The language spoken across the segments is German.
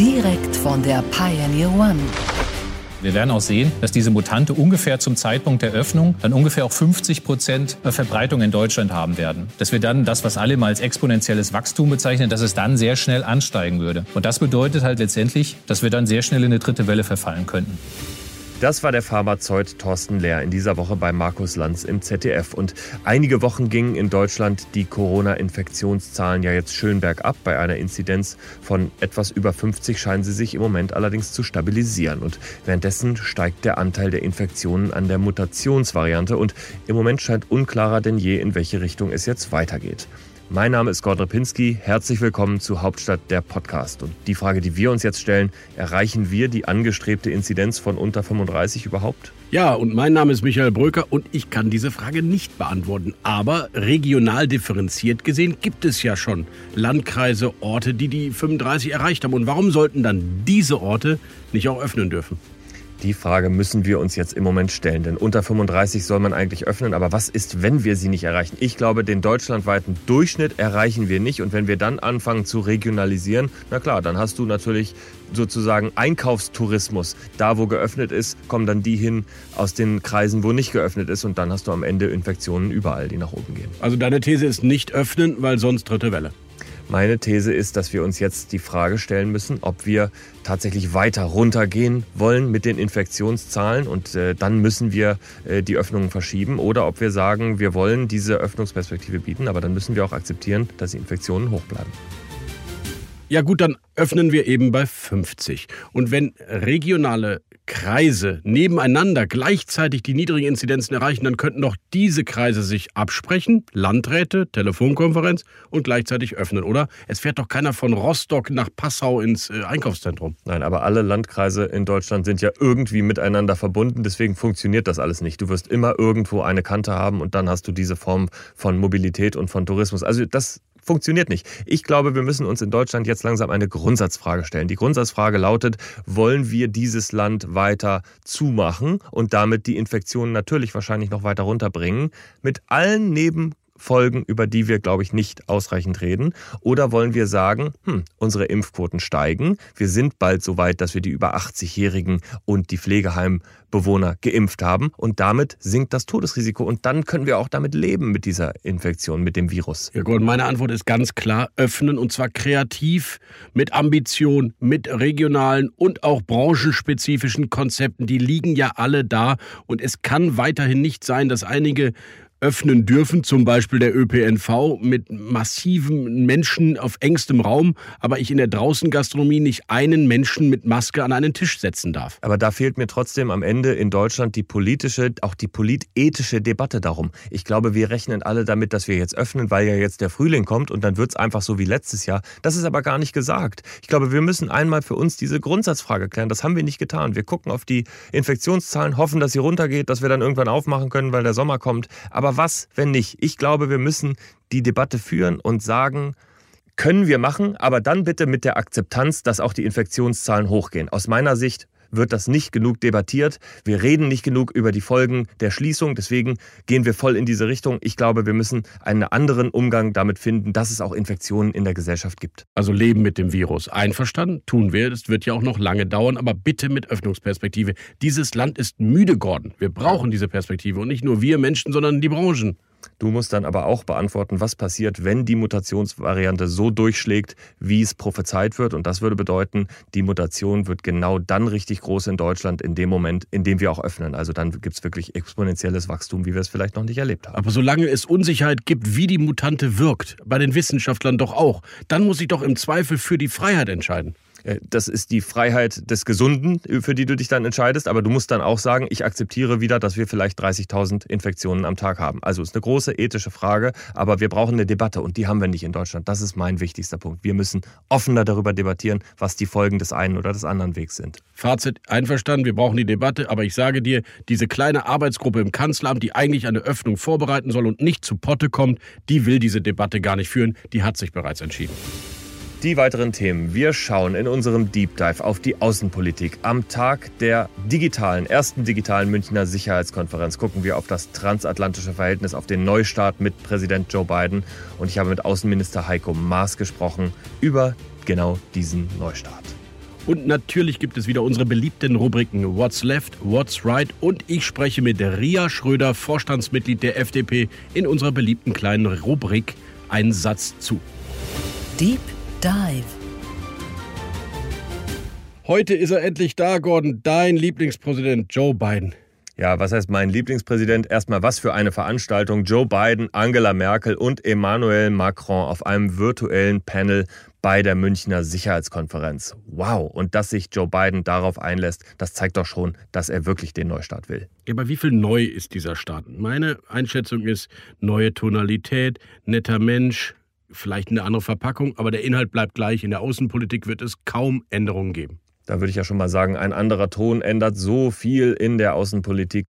Direkt von der Pioneer One. Wir werden auch sehen, dass diese Mutante ungefähr zum Zeitpunkt der Öffnung dann ungefähr auch 50 Prozent Verbreitung in Deutschland haben werden. Dass wir dann das, was alle mal als exponentielles Wachstum bezeichnen, dass es dann sehr schnell ansteigen würde. Und das bedeutet halt letztendlich, dass wir dann sehr schnell in eine dritte Welle verfallen könnten. Das war der Pharmazeut Thorsten Lehr in dieser Woche bei Markus Lanz im ZDF. Und einige Wochen gingen in Deutschland die Corona-Infektionszahlen ja jetzt schön bergab. Bei einer Inzidenz von etwas über 50 scheinen sie sich im Moment allerdings zu stabilisieren. Und währenddessen steigt der Anteil der Infektionen an der Mutationsvariante. Und im Moment scheint unklarer denn je, in welche Richtung es jetzt weitergeht. Mein Name ist Gordon Pinski. Herzlich willkommen zu Hauptstadt der Podcast. Und die Frage, die wir uns jetzt stellen, erreichen wir die angestrebte Inzidenz von unter 35 überhaupt? Ja, und mein Name ist Michael Bröker und ich kann diese Frage nicht beantworten. Aber regional differenziert gesehen gibt es ja schon Landkreise, Orte, die die 35 erreicht haben. Und warum sollten dann diese Orte nicht auch öffnen dürfen? Die Frage müssen wir uns jetzt im Moment stellen, denn unter 35 soll man eigentlich öffnen. Aber was ist, wenn wir sie nicht erreichen? Ich glaube, den deutschlandweiten Durchschnitt erreichen wir nicht. Und wenn wir dann anfangen zu regionalisieren, na klar, dann hast du natürlich sozusagen Einkaufstourismus. Da, wo geöffnet ist, kommen dann die hin aus den Kreisen, wo nicht geöffnet ist. Und dann hast du am Ende Infektionen überall, die nach oben gehen. Also deine These ist nicht öffnen, weil sonst dritte Welle. Meine These ist, dass wir uns jetzt die Frage stellen müssen, ob wir tatsächlich weiter runtergehen wollen mit den Infektionszahlen. Und äh, dann müssen wir äh, die Öffnungen verschieben. Oder ob wir sagen, wir wollen diese Öffnungsperspektive bieten, aber dann müssen wir auch akzeptieren, dass die Infektionen hoch bleiben. Ja gut, dann öffnen wir eben bei 50. Und wenn regionale Kreise nebeneinander gleichzeitig die niedrigen Inzidenzen erreichen, dann könnten doch diese Kreise sich absprechen, Landräte, Telefonkonferenz und gleichzeitig öffnen, oder? Es fährt doch keiner von Rostock nach Passau ins äh, Einkaufszentrum. Nein, aber alle Landkreise in Deutschland sind ja irgendwie miteinander verbunden, deswegen funktioniert das alles nicht. Du wirst immer irgendwo eine Kante haben und dann hast du diese Form von Mobilität und von Tourismus. Also das funktioniert nicht. Ich glaube, wir müssen uns in Deutschland jetzt langsam eine Grundsatzfrage stellen. Die Grundsatzfrage lautet, wollen wir dieses Land weiter zumachen und damit die Infektionen natürlich wahrscheinlich noch weiter runterbringen, mit allen Neben Folgen, über die wir, glaube ich, nicht ausreichend reden? Oder wollen wir sagen, hm, unsere Impfquoten steigen, wir sind bald so weit, dass wir die über 80-Jährigen und die Pflegeheimbewohner geimpft haben und damit sinkt das Todesrisiko und dann können wir auch damit leben mit dieser Infektion, mit dem Virus? Ja gut, meine Antwort ist ganz klar, öffnen und zwar kreativ, mit Ambition, mit regionalen und auch branchenspezifischen Konzepten, die liegen ja alle da und es kann weiterhin nicht sein, dass einige öffnen dürfen, zum Beispiel der ÖPNV mit massiven Menschen auf engstem Raum, aber ich in der Draußengastronomie nicht einen Menschen mit Maske an einen Tisch setzen darf. Aber da fehlt mir trotzdem am Ende in Deutschland die politische, auch die politethische Debatte darum. Ich glaube, wir rechnen alle damit, dass wir jetzt öffnen, weil ja jetzt der Frühling kommt und dann wird es einfach so wie letztes Jahr. Das ist aber gar nicht gesagt. Ich glaube, wir müssen einmal für uns diese Grundsatzfrage klären. Das haben wir nicht getan. Wir gucken auf die Infektionszahlen, hoffen, dass sie runtergeht, dass wir dann irgendwann aufmachen können, weil der Sommer kommt. Aber aber was, wenn nicht? Ich glaube, wir müssen die Debatte führen und sagen, können wir machen, aber dann bitte mit der Akzeptanz, dass auch die Infektionszahlen hochgehen. Aus meiner Sicht wird das nicht genug debattiert. Wir reden nicht genug über die Folgen der Schließung. Deswegen gehen wir voll in diese Richtung. Ich glaube, wir müssen einen anderen Umgang damit finden, dass es auch Infektionen in der Gesellschaft gibt. Also leben mit dem Virus. Einverstanden? Tun wir. Das wird ja auch noch lange dauern, aber bitte mit Öffnungsperspektive. Dieses Land ist müde geworden. Wir brauchen diese Perspektive und nicht nur wir Menschen, sondern die Branchen. Du musst dann aber auch beantworten, was passiert, wenn die Mutationsvariante so durchschlägt, wie es prophezeit wird. Und das würde bedeuten, die Mutation wird genau dann richtig groß in Deutschland, in dem Moment, in dem wir auch öffnen. Also dann gibt es wirklich exponentielles Wachstum, wie wir es vielleicht noch nicht erlebt haben. Aber solange es Unsicherheit gibt, wie die Mutante wirkt, bei den Wissenschaftlern doch auch, dann muss ich doch im Zweifel für die Freiheit entscheiden. Äh, das ist die Freiheit des Gesunden, für die du dich dann entscheidest. Aber du musst dann auch sagen, ich akzeptiere wieder, dass wir vielleicht 30.000 Infektionen am Tag haben. Also ist eine große ethische Frage, aber wir brauchen eine Debatte und die haben wir nicht in Deutschland. Das ist mein wichtigster Punkt. Wir müssen offener darüber debattieren, was die Folgen des einen oder des anderen Wegs sind. Fazit einverstanden, wir brauchen die Debatte, aber ich sage dir, diese kleine Arbeitsgruppe im Kanzleramt, die eigentlich eine Öffnung vorbereiten soll und nicht zu Potte kommt, die will diese Debatte gar nicht führen, die hat sich bereits entschieden. Die weiteren Themen. Wir schauen in unserem Deep Dive auf die Außenpolitik. Am Tag der digitalen, ersten digitalen Münchner Sicherheitskonferenz gucken wir auf das transatlantische Verhältnis, auf den Neustart mit Präsident Joe Biden. Und ich habe mit Außenminister Heiko Maas gesprochen über genau diesen Neustart. Und natürlich gibt es wieder unsere beliebten Rubriken What's Left, What's Right und ich spreche mit Ria Schröder, Vorstandsmitglied der FDP, in unserer beliebten kleinen Rubrik Ein Satz zu. Deep Dive. Heute ist er endlich da, Gordon, dein Lieblingspräsident Joe Biden. Ja, was heißt mein Lieblingspräsident? Erstmal, was für eine Veranstaltung. Joe Biden, Angela Merkel und Emmanuel Macron auf einem virtuellen Panel bei der Münchner Sicherheitskonferenz. Wow, und dass sich Joe Biden darauf einlässt, das zeigt doch schon, dass er wirklich den Neustart will. Aber wie viel neu ist dieser Start? Meine Einschätzung ist neue Tonalität, netter Mensch, vielleicht eine andere Verpackung, aber der Inhalt bleibt gleich. In der Außenpolitik wird es kaum Änderungen geben. Da würde ich ja schon mal sagen, ein anderer Ton ändert so viel in der Außenpolitik.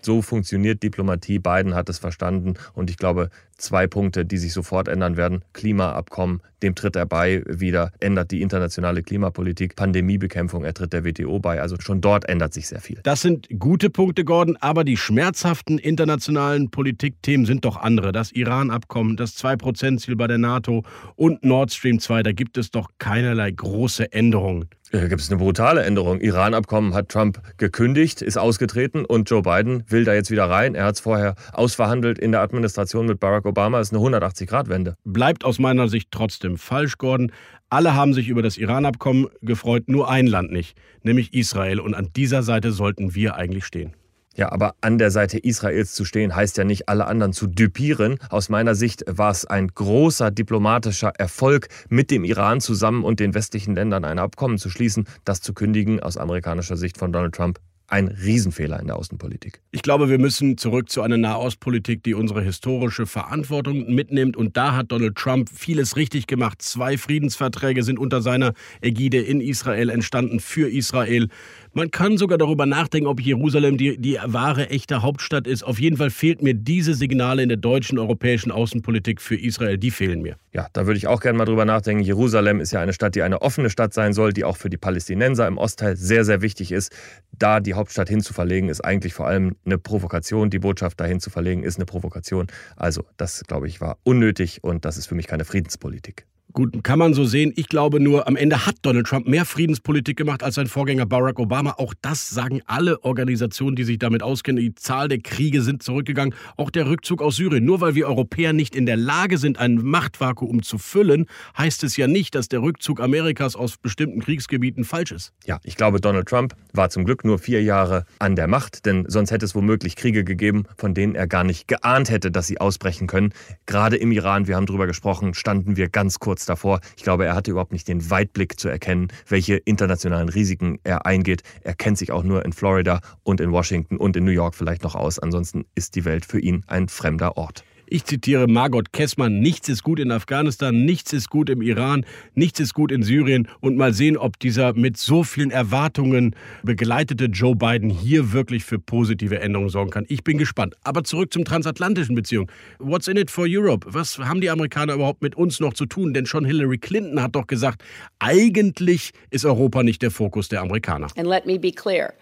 So funktioniert Diplomatie. Biden hat es verstanden und ich glaube, zwei Punkte, die sich sofort ändern werden. Klimaabkommen, dem tritt er bei wieder, ändert die internationale Klimapolitik, Pandemiebekämpfung, er tritt der WTO bei. Also schon dort ändert sich sehr viel. Das sind gute Punkte, Gordon, aber die schmerzhaften internationalen Politikthemen sind doch andere. Das Iran-Abkommen, das 2%-Ziel bei der NATO und Nord Stream 2, da gibt es doch keinerlei große Änderungen. Da gibt es eine brutale Änderung. Iran-Abkommen hat Trump gekündigt, ist ausgetreten und Joe Biden will da jetzt wieder rein. Er hat es vorher ausverhandelt in der Administration mit Barack Obama. Das ist eine 180-Grad-Wende. Bleibt aus meiner Sicht trotzdem falsch, Gordon. Alle haben sich über das Iran-Abkommen gefreut, nur ein Land nicht, nämlich Israel. Und an dieser Seite sollten wir eigentlich stehen. Ja, aber an der Seite Israels zu stehen, heißt ja nicht, alle anderen zu düpieren. Aus meiner Sicht war es ein großer diplomatischer Erfolg, mit dem Iran zusammen und den westlichen Ländern ein Abkommen zu schließen. Das zu kündigen, aus amerikanischer Sicht von Donald Trump, ein Riesenfehler in der Außenpolitik. Ich glaube, wir müssen zurück zu einer Nahostpolitik, die unsere historische Verantwortung mitnimmt. Und da hat Donald Trump vieles richtig gemacht. Zwei Friedensverträge sind unter seiner Ägide in Israel entstanden für Israel. Man kann sogar darüber nachdenken, ob Jerusalem die, die wahre, echte Hauptstadt ist. Auf jeden Fall fehlt mir diese Signale in der deutschen, europäischen Außenpolitik für Israel. Die fehlen mir. Ja, da würde ich auch gerne mal drüber nachdenken. Jerusalem ist ja eine Stadt, die eine offene Stadt sein soll, die auch für die Palästinenser im Ostteil sehr, sehr wichtig ist. Da die Hauptstadt hinzuverlegen, ist eigentlich vor allem eine Provokation. Die Botschaft dahin zu verlegen, ist eine Provokation. Also, das, glaube ich, war unnötig und das ist für mich keine Friedenspolitik. Gut, kann man so sehen. Ich glaube nur, am Ende hat Donald Trump mehr Friedenspolitik gemacht als sein Vorgänger Barack Obama. Auch das sagen alle Organisationen, die sich damit auskennen. Die Zahl der Kriege sind zurückgegangen. Auch der Rückzug aus Syrien. Nur weil wir Europäer nicht in der Lage sind, ein Machtvakuum zu füllen, heißt es ja nicht, dass der Rückzug Amerikas aus bestimmten Kriegsgebieten falsch ist. Ja, ich glaube, Donald Trump war zum Glück nur vier Jahre an der Macht, denn sonst hätte es womöglich Kriege gegeben, von denen er gar nicht geahnt hätte, dass sie ausbrechen können. Gerade im Iran, wir haben darüber gesprochen, standen wir ganz kurz davor. Ich glaube, er hatte überhaupt nicht den Weitblick zu erkennen, welche internationalen Risiken er eingeht. Er kennt sich auch nur in Florida und in Washington und in New York vielleicht noch aus. Ansonsten ist die Welt für ihn ein fremder Ort. Ich zitiere Margot Kessmann, nichts ist gut in Afghanistan, nichts ist gut im Iran, nichts ist gut in Syrien und mal sehen, ob dieser mit so vielen Erwartungen begleitete Joe Biden hier wirklich für positive Änderungen sorgen kann. Ich bin gespannt. Aber zurück zum transatlantischen Beziehung. What's in it for Europe? Was haben die Amerikaner überhaupt mit uns noch zu tun? Denn schon Hillary Clinton hat doch gesagt, eigentlich ist Europa nicht der Fokus der Amerikaner. And let me be clear.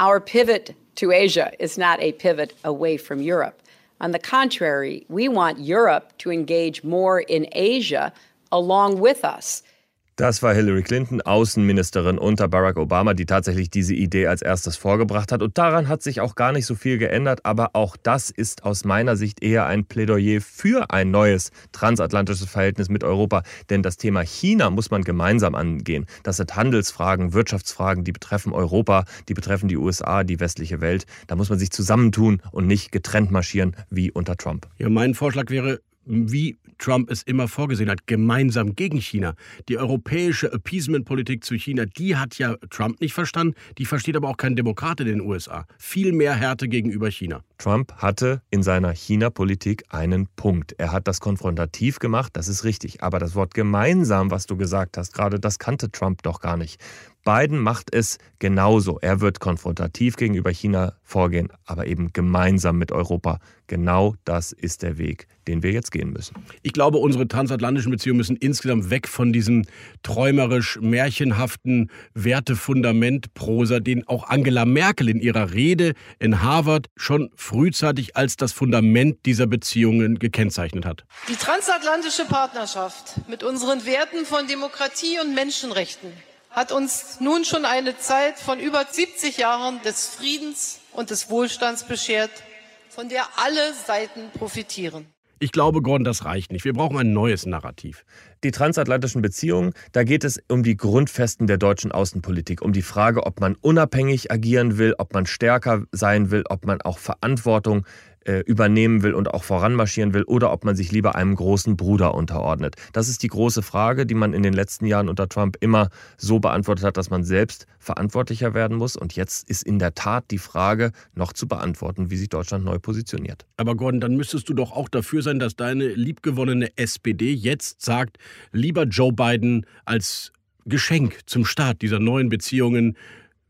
Our pivot to Asia is not a pivot away from Europe. On the contrary, we want Europe to engage more in Asia along with us. Das war Hillary Clinton, Außenministerin unter Barack Obama, die tatsächlich diese Idee als erstes vorgebracht hat. Und daran hat sich auch gar nicht so viel geändert. Aber auch das ist aus meiner Sicht eher ein Plädoyer für ein neues transatlantisches Verhältnis mit Europa. Denn das Thema China muss man gemeinsam angehen. Das sind Handelsfragen, Wirtschaftsfragen, die betreffen Europa, die betreffen die USA, die westliche Welt. Da muss man sich zusammentun und nicht getrennt marschieren wie unter Trump. Ja, mein Vorschlag wäre, wie Trump es immer vorgesehen hat, gemeinsam gegen China. Die europäische Appeasement-Politik zu China, die hat ja Trump nicht verstanden, die versteht aber auch kein Demokrat in den USA. Viel mehr Härte gegenüber China. Trump hatte in seiner China-Politik einen Punkt. Er hat das konfrontativ gemacht, das ist richtig. Aber das Wort gemeinsam, was du gesagt hast, gerade das kannte Trump doch gar nicht. Biden macht es genauso. Er wird konfrontativ gegenüber China vorgehen, aber eben gemeinsam mit Europa. Genau das ist der Weg, den wir jetzt gehen müssen. Ich glaube, unsere transatlantischen Beziehungen müssen insgesamt weg von diesem träumerisch märchenhaften Wertefundament-Prosa, den auch Angela Merkel in ihrer Rede in Harvard schon frühzeitig als das Fundament dieser Beziehungen gekennzeichnet hat. Die transatlantische Partnerschaft mit unseren Werten von Demokratie und Menschenrechten hat uns nun schon eine Zeit von über 70 Jahren des Friedens und des Wohlstands beschert, von der alle Seiten profitieren. Ich glaube, Gordon, das reicht nicht. Wir brauchen ein neues Narrativ. Die transatlantischen Beziehungen, da geht es um die Grundfesten der deutschen Außenpolitik, um die Frage, ob man unabhängig agieren will, ob man stärker sein will, ob man auch Verantwortung übernehmen will und auch voranmarschieren will oder ob man sich lieber einem großen Bruder unterordnet. Das ist die große Frage, die man in den letzten Jahren unter Trump immer so beantwortet hat, dass man selbst verantwortlicher werden muss. Und jetzt ist in der Tat die Frage noch zu beantworten, wie sich Deutschland neu positioniert. Aber Gordon, dann müsstest du doch auch dafür sein, dass deine liebgewonnene SPD jetzt sagt, lieber Joe Biden als Geschenk zum Start dieser neuen Beziehungen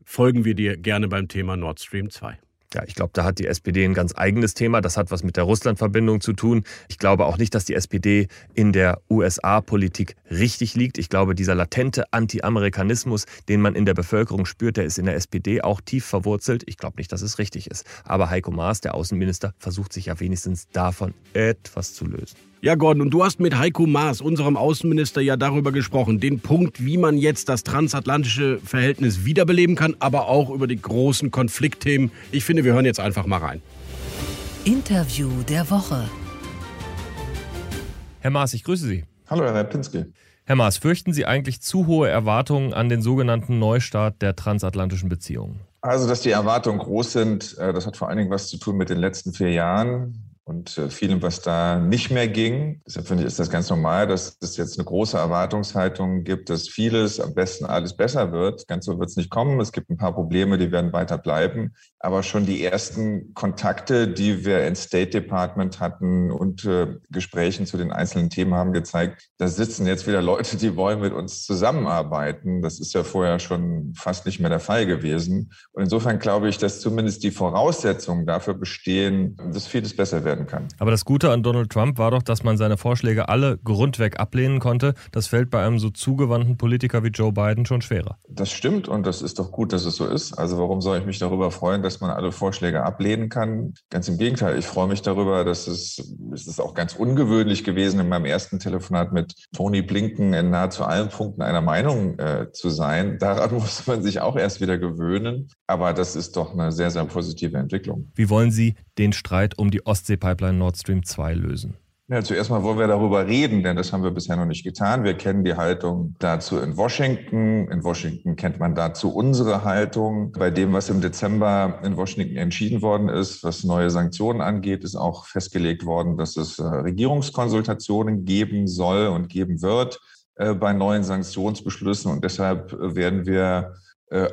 folgen wir dir gerne beim Thema Nord Stream 2. Ja, ich glaube, da hat die SPD ein ganz eigenes Thema. Das hat was mit der Russland-Verbindung zu tun. Ich glaube auch nicht, dass die SPD in der USA-Politik richtig liegt. Ich glaube, dieser latente Anti-Amerikanismus, den man in der Bevölkerung spürt, der ist in der SPD auch tief verwurzelt. Ich glaube nicht, dass es richtig ist. Aber Heiko Maas, der Außenminister, versucht sich ja wenigstens davon etwas zu lösen. Ja, Gordon, und du hast mit Heiko Maas, unserem Außenminister, ja darüber gesprochen, den Punkt, wie man jetzt das transatlantische Verhältnis wiederbeleben kann, aber auch über die großen Konfliktthemen. Ich finde, wir hören jetzt einfach mal rein. Interview der Woche. Herr Maas, ich grüße Sie. Hallo, Herr Pinske. Herr Maas, fürchten Sie eigentlich zu hohe Erwartungen an den sogenannten Neustart der transatlantischen Beziehungen? Also, dass die Erwartungen groß sind, äh, das hat vor allen Dingen was zu tun mit den letzten vier Jahren und äh, vielem, was da nicht mehr ging. Deshalb finde ich, ist das ganz normal, dass es jetzt eine große Erwartungshaltung gibt, dass vieles, am besten alles besser wird. Ganz so wird es nicht kommen. Es gibt ein paar Probleme, die werden weiter bleiben. Aber schon die ersten Kontakte, die wir ins State Department hatten und äh, Gesprächen zu den einzelnen Themen haben gezeigt, da sitzen jetzt wieder Leute, die wollen mit uns zusammenarbeiten. Das ist ja vorher schon fast nicht mehr der Fall gewesen. Und insofern glaube ich, dass zumindest die Voraussetzungen dafür bestehen, dass vieles besser wird werden kann. Aber das Gute an Donald Trump war doch, dass man seine Vorschläge alle grundweg ablehnen konnte. Das fällt bei einem so zugewandten Politiker wie Joe Biden schon schwerer. Das stimmt und das ist doch gut, dass es so ist. Also warum soll ich mich darüber freuen, dass man alle Vorschläge ablehnen kann? Ganz im Gegenteil, ich freue mich darüber, dass es, es ist auch ganz ungewöhnlich gewesen, in meinem ersten Telefonat mit Tony Blinken in nahezu allen Punkten einer Meinung äh, zu sein. Daran muss man sich auch erst wieder gewöhnen. Aber das ist doch eine sehr, sehr positive Entwicklung. Wie wollen Sie den Streit um die Ostsee-Pipeline Nord Stream 2 lösen? Ja, zuerst mal wollen wir darüber reden, denn das haben wir bisher noch nicht getan. Wir kennen die Haltung dazu in Washington. In Washington kennt man dazu unsere Haltung. Bei dem, was im Dezember in Washington entschieden worden ist, was neue Sanktionen angeht, ist auch festgelegt worden, dass es äh, Regierungskonsultationen geben soll und geben wird äh, bei neuen Sanktionsbeschlüssen. Und deshalb werden wir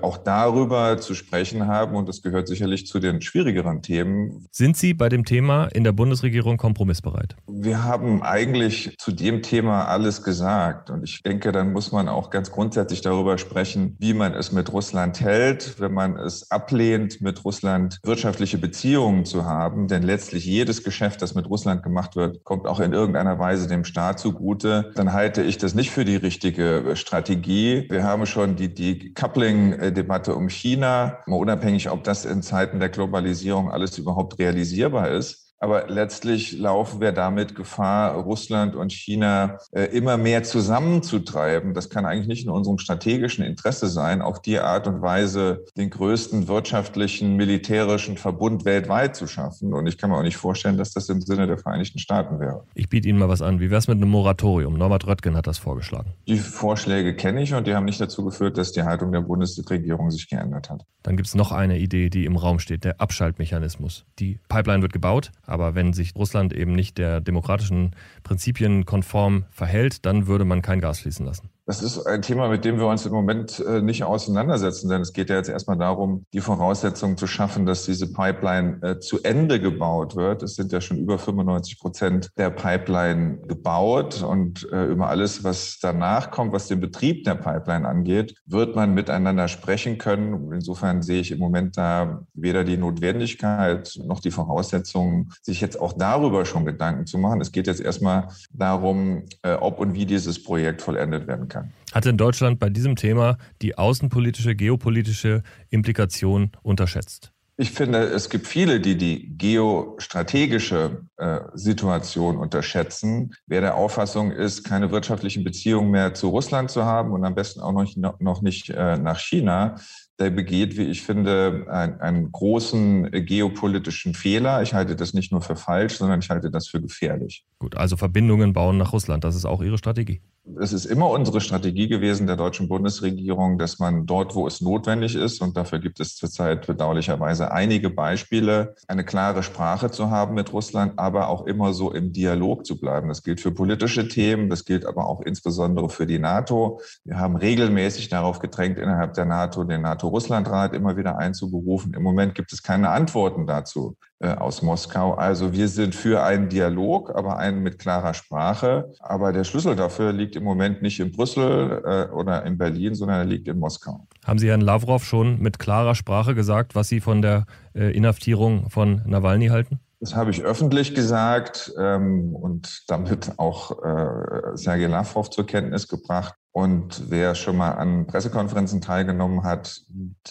auch darüber zu sprechen haben. Und das gehört sicherlich zu den schwierigeren Themen. Sind Sie bei dem Thema in der Bundesregierung kompromissbereit? Wir haben eigentlich zu dem Thema alles gesagt. Und ich denke, dann muss man auch ganz grundsätzlich darüber sprechen, wie man es mit Russland hält, wenn man es ablehnt, mit Russland wirtschaftliche Beziehungen zu haben. Denn letztlich jedes Geschäft, das mit Russland gemacht wird, kommt auch in irgendeiner Weise dem Staat zugute. Dann halte ich das nicht für die richtige Strategie. Wir haben schon die, die Coupling Debatte um China, unabhängig, ob das in Zeiten der Globalisierung alles überhaupt realisierbar ist. Aber letztlich laufen wir damit Gefahr, Russland und China äh, immer mehr zusammenzutreiben. Das kann eigentlich nicht in unserem strategischen Interesse sein, auf die Art und Weise den größten wirtschaftlichen, militärischen Verbund weltweit zu schaffen. Und ich kann mir auch nicht vorstellen, dass das im Sinne der Vereinigten Staaten wäre. Ich biete Ihnen mal was an. Wie wäre es mit einem Moratorium? Norbert Röttgen hat das vorgeschlagen. Die Vorschläge kenne ich und die haben nicht dazu geführt, dass die Haltung der Bundesregierung sich geändert hat. Dann gibt es noch eine Idee, die im Raum steht, der Abschaltmechanismus. Die Pipeline wird gebaut, Aber wenn sich Russland eben nicht der demokratischen Prinzipien konform verhält, dann würde man kein Gas fließen lassen. Das ist ein Thema, mit dem wir uns im Moment äh, nicht auseinandersetzen, denn es geht ja jetzt erstmal darum, die Voraussetzungen zu schaffen, dass diese Pipeline äh, zu Ende gebaut wird. Es sind ja schon über 95 Prozent der Pipeline gebaut und äh, über alles, was danach kommt, was den Betrieb der Pipeline angeht, wird man miteinander sprechen können. Insofern sehe ich im Moment da weder die Notwendigkeit noch die Voraussetzungen, sich jetzt auch darüber schon Gedanken zu machen. Es geht jetzt erstmal darum, ob und wie dieses Projekt vollendet werden kann kann. Hat in Deutschland bei diesem Thema die außenpolitische, geopolitische Implikation unterschätzt? Ich finde, es gibt viele, die die geostrategische äh, Situation unterschätzen. Wer der Auffassung ist, keine wirtschaftlichen Beziehungen mehr zu Russland zu haben und am besten auch noch, noch nicht äh, nach China, der begeht, wie ich finde, einen, einen großen geopolitischen Fehler. Ich halte das nicht nur für falsch, sondern ich halte das für gefährlich. Gut, also Verbindungen bauen nach Russland, das ist auch Ihre Strategie. Es ist immer unsere Strategie gewesen der deutschen Bundesregierung, dass man dort, wo es notwendig ist, und dafür gibt es zurzeit bedauerlicherweise einige Beispiele, eine klare Sprache zu haben mit Russland, aber auch immer so im Dialog zu bleiben. Das gilt für politische Themen, das gilt aber auch insbesondere für die NATO. Wir haben regelmäßig darauf gedrängt, innerhalb der NATO den NATO-Russland-Rat immer wieder einzuberufen. Im Moment gibt es keine Antworten dazu. Äh, aus Moskau. Also wir sind für einen Dialog, aber einen mit klarer Sprache. Aber der Schlüssel dafür liegt im Moment nicht in Brüssel äh, oder in Berlin, sondern er liegt in Moskau. Haben Sie Herrn Lavrov schon mit klarer Sprache gesagt, was Sie von der äh, Inhaftierung von Nawalny halten? Das habe ich öffentlich gesagt ähm, und damit auch äh, Sergei Lavrov zur Kenntnis gebracht. Und wer schon mal an Pressekonferenzen teilgenommen hat,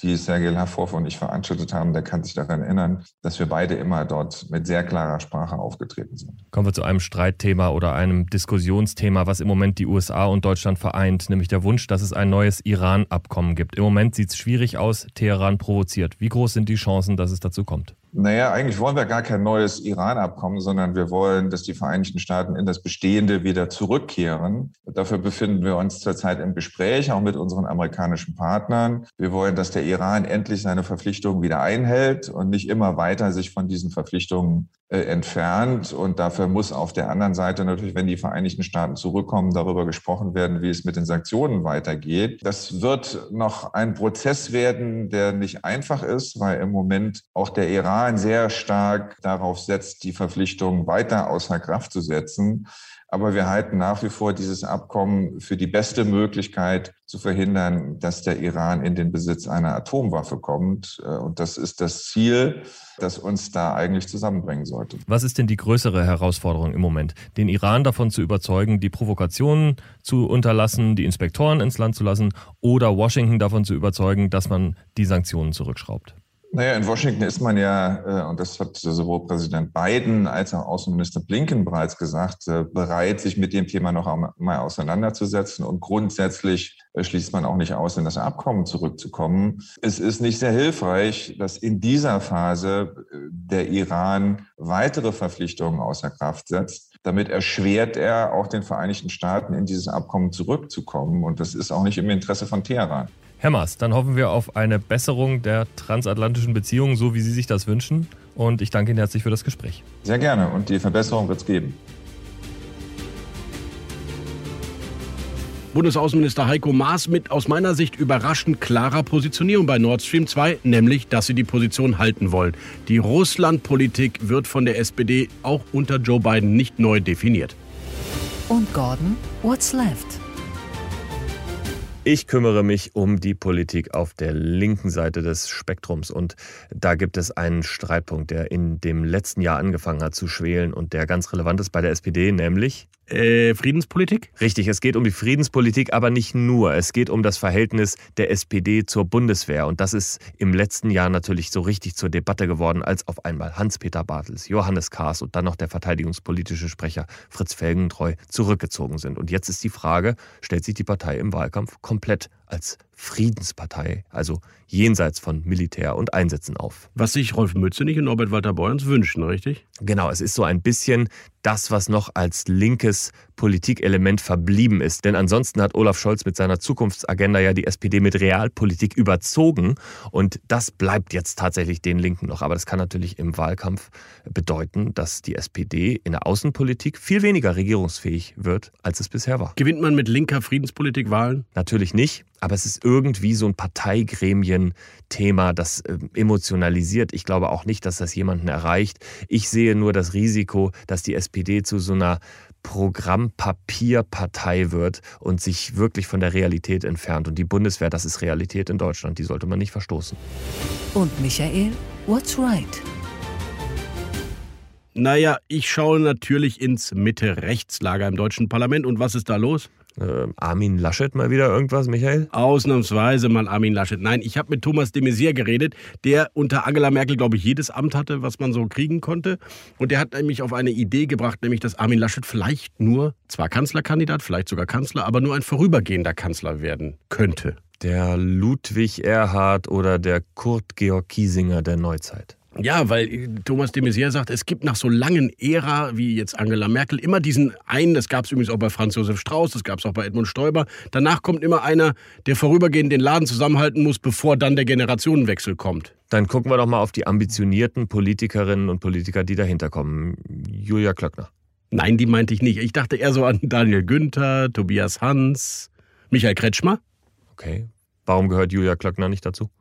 die Sergei Lavrov und ich veranstaltet haben, der kann sich daran erinnern, dass wir beide immer dort mit sehr klarer Sprache aufgetreten sind. Kommen wir zu einem Streitthema oder einem Diskussionsthema, was im Moment die USA und Deutschland vereint, nämlich der Wunsch, dass es ein neues Iran-Abkommen gibt. Im Moment sieht es schwierig aus, Teheran provoziert. Wie groß sind die Chancen, dass es dazu kommt? Naja, eigentlich wollen wir gar kein neues Iran-Abkommen, sondern wir wollen, dass die Vereinigten Staaten in das Bestehende wieder zurückkehren. Dafür befinden wir uns zurzeit im Gespräch, auch mit unseren amerikanischen Partnern. Wir wollen, dass der Iran endlich seine Verpflichtungen wieder einhält und nicht immer weiter sich von diesen Verpflichtungen äh, entfernt. Und dafür muss auf der anderen Seite natürlich, wenn die Vereinigten Staaten zurückkommen, darüber gesprochen werden, wie es mit den Sanktionen weitergeht. Das wird noch ein Prozess werden, der nicht einfach ist, weil im Moment auch der Iran sehr stark darauf setzt, die Verpflichtungen weiter außer Kraft zu setzen. Aber wir halten nach wie vor dieses Abkommen für die beste Möglichkeit zu verhindern, dass der Iran in den Besitz einer Atomwaffe kommt. Äh, und das ist das Ziel, das uns da eigentlich zusammenbringen sollte. Was ist denn die größere Herausforderung im Moment? Den Iran davon zu überzeugen, die Provokationen zu unterlassen, die Inspektoren ins Land zu lassen oder Washington davon zu überzeugen, dass man die Sanktionen zurückschraubt? Naja, in Washington ist man ja, äh, und das hat sowohl Präsident Biden als auch Außenminister Blinken bereits gesagt, äh, bereit, sich mit dem Thema noch einmal auseinanderzusetzen. Und grundsätzlich äh, schließt man auch nicht aus, in das Abkommen zurückzukommen. Es ist nicht sehr hilfreich, dass in dieser Phase der Iran weitere Verpflichtungen außer Kraft setzt. Damit erschwert er auch den Vereinigten Staaten, in dieses Abkommen zurückzukommen. Und das ist auch nicht im Interesse von Teheran. Herr Maas, dann hoffen wir auf eine Besserung der transatlantischen Beziehungen, so wie Sie sich das wünschen. Und ich danke Ihnen herzlich für das Gespräch. Sehr gerne und die Verbesserung wird es geben. Bundesaußenminister Heiko Maas mit aus meiner Sicht überraschend klarer Positionierung bei Nord Stream 2, nämlich, dass sie die Position halten wollen. Die Russlandpolitik wird von der SPD auch unter Joe Biden nicht neu definiert. Und Gordon, what's left? Ich kümmere mich um die Politik auf der linken Seite des Spektrums. Und da gibt es einen Streitpunkt, der in dem letzten Jahr angefangen hat zu schwelen und der ganz relevant ist bei der SPD, nämlich äh, Friedenspolitik? Richtig, es geht um die Friedenspolitik, aber nicht nur. Es geht um das Verhältnis der SPD zur Bundeswehr. Und das ist im letzten Jahr natürlich so richtig zur Debatte geworden, als auf einmal Hans-Peter Bartels, Johannes Kahrs und dann noch der verteidigungspolitische Sprecher Fritz Felgentreu zurückgezogen sind. Und jetzt ist die Frage, stellt sich die Partei im Wahlkampf komplett als Friedenspartei, also jenseits von Militär und Einsätzen auf. Was sich Rolf Mützenich und Norbert Walter Borjans wünschen, richtig? Genau, es ist so ein bisschen das, was noch als linkes Politikelement verblieben ist. Denn ansonsten hat Olaf Scholz mit seiner Zukunftsagenda ja die SPD mit Realpolitik überzogen. Und das bleibt jetzt tatsächlich den Linken noch. Aber das kann natürlich im Wahlkampf bedeuten, dass die SPD in der Außenpolitik viel weniger regierungsfähig wird, als es bisher war. Gewinnt man mit linker Friedenspolitik Wahlen? Natürlich nicht. Aber es ist irgendwie so ein Parteigremien-Thema, das äh, emotionalisiert. Ich glaube auch nicht, dass das jemanden erreicht. Ich sehe nur das Risiko, dass die SPD zu so einer Programmpapierpartei wird und sich wirklich von der Realität entfernt. Und die Bundeswehr, das ist Realität in Deutschland, die sollte man nicht verstoßen. Und Michael, what's right? Naja, ich schaue natürlich ins Mitte-Rechtslager im deutschen Parlament. Und was ist da los? Äh, Armin Laschet mal wieder irgendwas, Michael? Ausnahmsweise mal Armin Laschet. Nein, ich habe mit Thomas de Maizière geredet, der unter Angela Merkel, glaube ich, jedes Amt hatte, was man so kriegen konnte. Und der hat nämlich auf eine Idee gebracht, nämlich, dass Armin Laschet vielleicht nur, zwar Kanzlerkandidat, vielleicht sogar Kanzler, aber nur ein vorübergehender Kanzler werden könnte. Der Ludwig Erhard oder der Kurt Georg Kiesinger der Neuzeit. Ja, weil äh, Thomas de Maizière sagt, es gibt nach so langen Ära wie jetzt Angela Merkel immer diesen einen, das gab es übrigens auch bei Franz Josef Strauß, das gab es auch bei Edmund Stoiber. Danach kommt immer einer, der vorübergehend den Laden zusammenhalten muss, bevor dann der Generationenwechsel kommt. Dann gucken wir doch mal auf die ambitionierten Politikerinnen und Politiker, die dahinter kommen. Julia Klöckner. Nein, die meinte ich nicht. Ich dachte eher so an Daniel Günther, Tobias Hans, Michael Kretschmer. Okay. Warum gehört Julia Klöckner nicht dazu?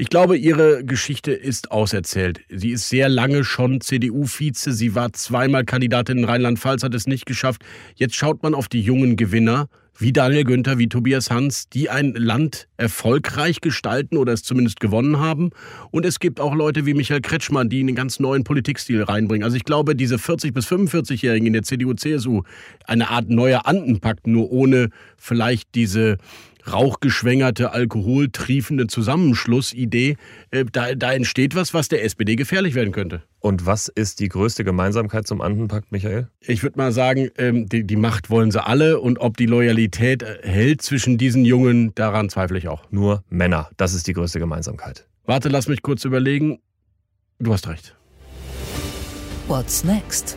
Ich glaube, ihre Geschichte ist auserzählt. Sie ist sehr lange schon CDU-Vize. Sie war zweimal Kandidatin in Rheinland-Pfalz, hat es nicht geschafft. Jetzt schaut man auf die jungen Gewinner, wie Daniel Günther, wie Tobias Hans, die ein Land erfolgreich gestalten oder es zumindest gewonnen haben. Und es gibt auch Leute wie Michael Kretschmann, die einen ganz neuen Politikstil reinbringen. Also ich glaube, diese 40- bis 45-Jährigen in der CDU-CSU, eine Art neuer Andenpakt, nur ohne vielleicht diese rauchgeschwängerte, alkoholtriefende Zusammenschlussidee, äh, da, da entsteht was, was der SPD gefährlich werden könnte. Und was ist die größte Gemeinsamkeit zum Andenpakt, Michael? Ich würde mal sagen, ähm, die, die, Macht wollen sie alle und ob die Loyalität äh, hält zwischen diesen Jungen, daran zweifle ich auch. Nur Männer, das ist die größte Gemeinsamkeit. Warte, lass mich kurz überlegen. Du hast recht. What's next?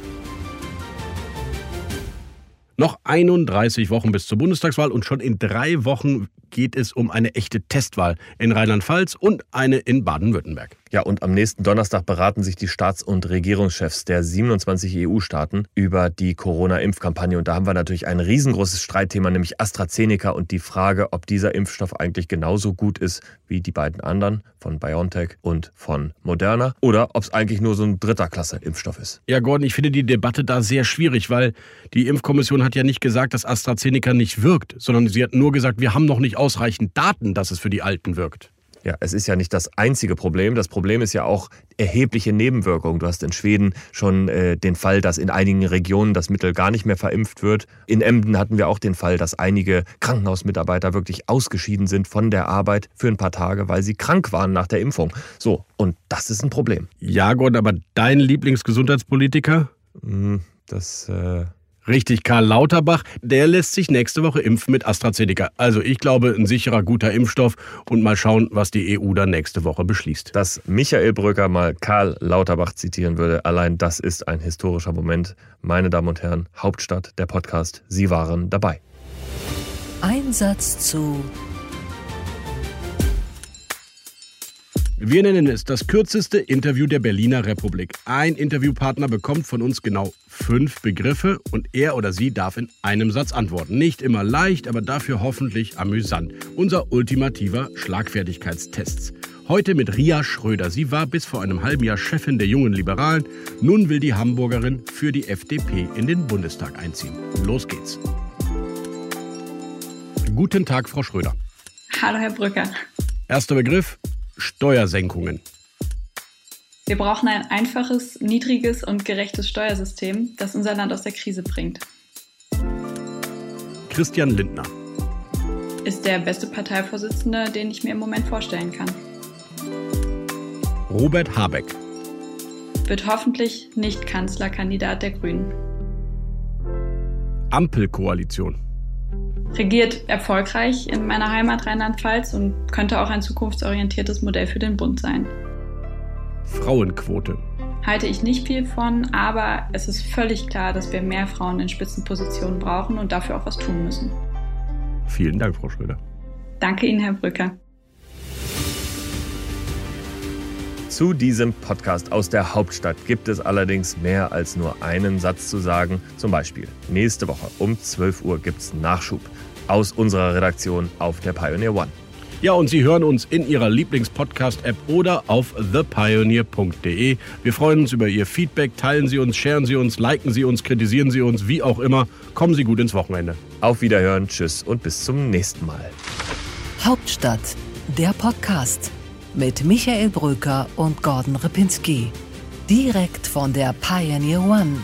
Noch 31 Wochen bis zur Bundestagswahl und schon in drei Wochen geht es um eine echte Testwahl in Rheinland-Pfalz und eine in Baden-Württemberg. Ja, und am nächsten Donnerstag beraten sich die Staats- und Regierungschefs der 27 EU-Staaten über die Corona-Impfkampagne. Und da haben wir natürlich ein riesengroßes Streitthema, nämlich AstraZeneca und die Frage, ob dieser Impfstoff eigentlich genauso gut ist wie die beiden anderen von BioNTech und von Moderna oder ob es eigentlich nur so ein dritter Klasse Impfstoff ist. Ja, Gordon, ich finde die Debatte da sehr schwierig, weil die Impfkommission hat ja nicht gesagt, dass AstraZeneca nicht wirkt, sondern sie hat nur gesagt, wir haben noch nicht ausreichend Daten, dass es für die Alten wirkt. Ja, es ist ja nicht das einzige Problem. Das Problem ist ja auch erhebliche Nebenwirkungen. Du hast in Schweden schon äh, den Fall, dass in einigen Regionen das Mittel gar nicht mehr verimpft wird. In Emden hatten wir auch den Fall, dass einige Krankenhausmitarbeiter wirklich ausgeschieden sind von der Arbeit für ein paar Tage, weil sie krank waren nach der Impfung. So, und das ist ein Problem. Ja, Gott, aber dein Lieblingsgesundheitspolitiker? Hm, das. Äh Richtig, Karl Lauterbach, der lässt sich nächste Woche impfen mit AstraZeneca. Also ich glaube, ein sicherer, guter Impfstoff und mal schauen, was die EU dann nächste Woche beschließt. Dass Michael Brücker mal Karl Lauterbach zitieren würde, allein das ist ein historischer Moment. Meine Damen und Herren, Hauptstadt, der Podcast, Sie waren dabei. Einsatz zu Wir nennen es das kürzeste Interview der Berliner Republik. Ein Interviewpartner bekommt von uns genau fünf Begriffe und er oder sie darf in einem Satz antworten. Nicht immer leicht, aber dafür hoffentlich amüsant. Unser ultimativer Schlagfertigkeitstest. Heute mit Ria Schröder. Sie war bis vor einem halben Jahr Chefin der Jungen Liberalen. Nun will die Hamburgerin für die FDP in den Bundestag einziehen. Los geht's. Guten Tag, Frau Schröder. Hallo, Herr Brücker. Erster Begriff, Steuersenkungen. Wir brauchen ein einfaches, niedriges und gerechtes Steuersystem, das unser Land aus der Krise bringt. Christian Lindner. Ist der beste Parteivorsitzende, den ich mir im Moment vorstellen kann. Robert Habeck. Wird hoffentlich nicht Kanzlerkandidat der Grünen. Ampelkoalition regiert erfolgreich in meiner Heimat Rheinland-Pfalz und könnte auch ein zukunftsorientiertes Modell für den Bund sein. Frauenquote. halte ich nicht viel von, aber es ist völlig klar, dass wir mehr Frauen in Spitzenpositionen brauchen und dafür auch was tun müssen. Vielen Dank, Frau Schröder. Danke Ihnen, Herr Brücker. Zu diesem Podcast aus der Hauptstadt gibt es allerdings mehr als nur einen Satz zu sagen. Zum Beispiel, nächste Woche um 12 Uhr gibt es Nachschub aus unserer Redaktion auf der Pioneer One. Ja, und Sie hören uns in Ihrer Lieblings-Podcast-App oder auf thepioneer.de. Wir freuen uns über Ihr Feedback. Teilen Sie uns, sharen Sie uns, liken Sie uns, kritisieren Sie uns, wie auch immer. Kommen Sie gut ins Wochenende. Auf Wiederhören, tschüss und bis zum nächsten Mal. Hauptstadt, der Podcast mit Michael Bröker und Gordon Ripinski. Direkt von der Pioneer One